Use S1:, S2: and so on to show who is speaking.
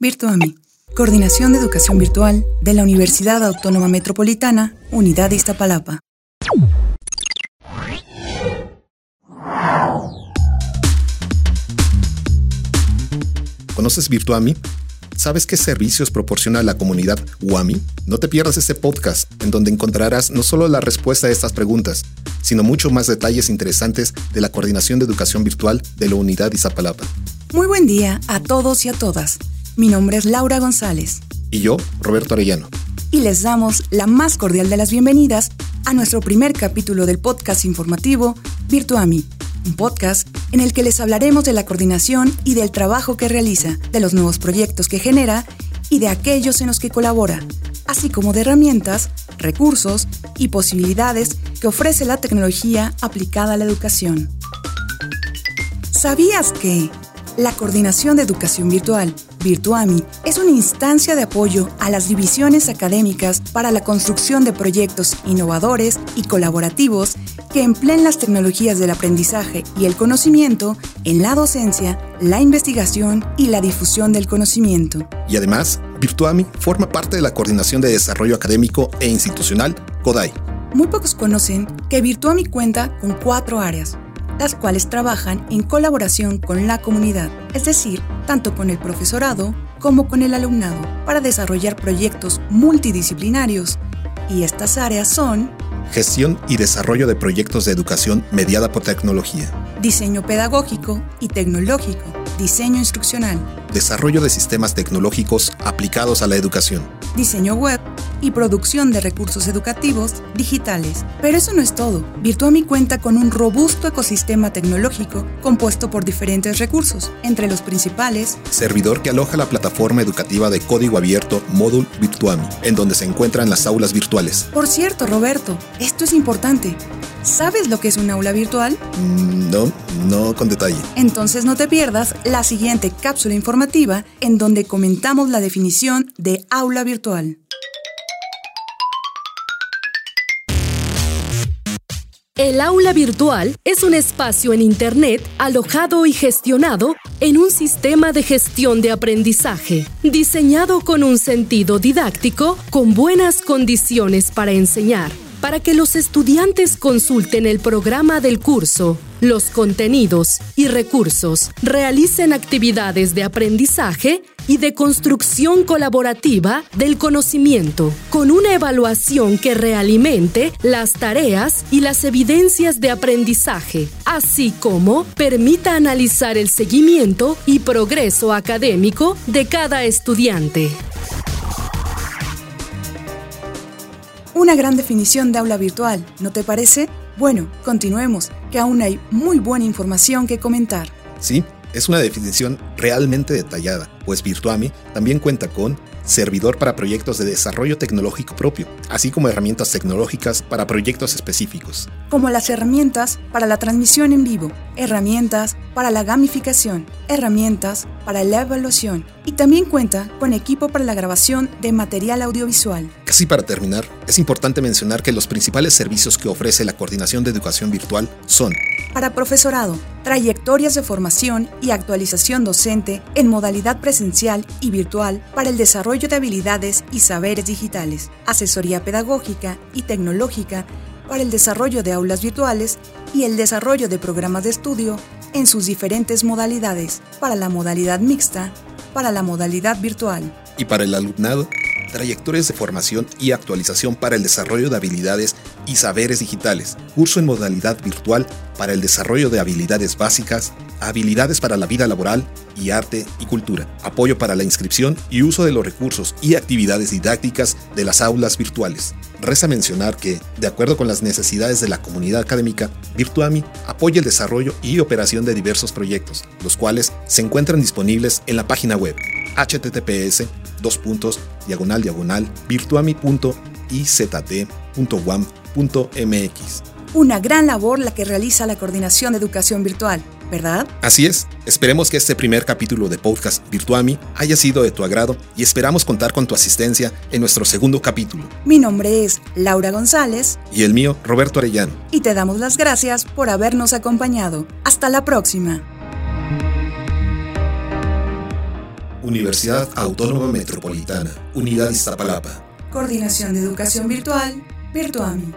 S1: Virtuami, Coordinación de Educación Virtual de la Universidad Autónoma Metropolitana, Unidad de Iztapalapa.
S2: ¿Conoces Virtuami? ¿Sabes qué servicios proporciona la comunidad UAMI? No te pierdas este podcast, en donde encontrarás no solo la respuesta a estas preguntas, sino mucho más detalles interesantes de la coordinación de educación virtual de la Unidad Izapalapa.
S1: Muy buen día a todos y a todas. Mi nombre es Laura González.
S2: Y yo, Roberto Arellano.
S1: Y les damos la más cordial de las bienvenidas a nuestro primer capítulo del podcast informativo Virtuami, un podcast en el que les hablaremos de la coordinación y del trabajo que realiza, de los nuevos proyectos que genera y de aquellos en los que colabora, así como de herramientas, recursos y posibilidades que ofrece la tecnología aplicada a la educación. ¿Sabías que la Coordinación de Educación Virtual, Virtuami, es una instancia de apoyo a las divisiones académicas para la construcción de proyectos innovadores y colaborativos que empleen las tecnologías del aprendizaje y el conocimiento en la docencia, la investigación y la difusión del conocimiento.
S2: Y además, Virtuami forma parte de la Coordinación de Desarrollo Académico e Institucional, CODAI.
S1: Muy pocos conocen que Virtuami cuenta con cuatro áreas las cuales trabajan en colaboración con la comunidad, es decir, tanto con el profesorado como con el alumnado, para desarrollar proyectos multidisciplinarios. Y estas áreas son
S2: Gestión y desarrollo de proyectos de educación mediada por tecnología.
S1: Diseño pedagógico y tecnológico. Diseño instruccional.
S2: Desarrollo de sistemas tecnológicos aplicados a la educación.
S1: Diseño web y producción de recursos educativos digitales. Pero eso no es todo. Virtuami cuenta con un robusto ecosistema tecnológico compuesto por diferentes recursos, entre los principales
S2: Servidor que aloja la plataforma educativa de código abierto Módul Virtuami, en donde se encuentran las aulas virtuales.
S1: Por cierto, Roberto, esto es importante. ¿Sabes lo que es un aula virtual?
S2: Mm, no, no con detalle.
S1: Entonces no te pierdas la siguiente cápsula informativa en donde comentamos la definición de aula virtual.
S3: El aula virtual es un espacio en Internet alojado y gestionado en un sistema de gestión de aprendizaje, diseñado con un sentido didáctico, con buenas condiciones para enseñar para que los estudiantes consulten el programa del curso, los contenidos y recursos, realicen actividades de aprendizaje y de construcción colaborativa del conocimiento, con una evaluación que realimente las tareas y las evidencias de aprendizaje, así como permita analizar el seguimiento y progreso académico de cada estudiante.
S1: Una gran definición de aula virtual, ¿no te parece? Bueno, continuemos, que aún hay muy buena información que comentar.
S2: Sí, es una definición realmente detallada, pues Virtuami también cuenta con servidor para proyectos de desarrollo tecnológico propio, así como herramientas tecnológicas para proyectos específicos.
S1: Como las herramientas para la transmisión en vivo, herramientas para la gamificación, herramientas para la evaluación y también cuenta con equipo para la grabación de material audiovisual.
S2: Casi para terminar, es importante mencionar que los principales servicios que ofrece la Coordinación de Educación Virtual son
S1: para profesorado, trayectorias de formación y actualización docente en modalidad presencial y virtual para el desarrollo de habilidades y saberes digitales, asesoría pedagógica y tecnológica para el desarrollo de aulas virtuales y el desarrollo de programas de estudio en sus diferentes modalidades, para la modalidad mixta, para la modalidad virtual.
S2: Y para el alumnado, trayectorias de formación y actualización para el desarrollo de habilidades y saberes digitales, curso en modalidad virtual para el desarrollo de habilidades básicas, habilidades para la vida laboral y arte y cultura, apoyo para la inscripción y uso de los recursos y actividades didácticas de las aulas virtuales. Resta mencionar que, de acuerdo con las necesidades de la comunidad académica, Virtuami apoya el desarrollo y operación de diversos proyectos, los cuales se encuentran disponibles en la página web https dos puntos, diagonal diagonal virtuami.izt.wam.mx.
S1: Una gran labor la que realiza la Coordinación de Educación Virtual, ¿verdad?
S2: Así es, esperemos que este primer capítulo de podcast Virtuami haya sido de tu agrado y esperamos contar con tu asistencia en nuestro segundo capítulo.
S1: Mi nombre es Laura González.
S2: Y el mío, Roberto Arellano.
S1: Y te damos las gracias por habernos acompañado. Hasta la próxima.
S2: Universidad Autónoma Metropolitana, Unidad Iztapalapa.
S1: Coordinación de Educación Virtual, Virtuami.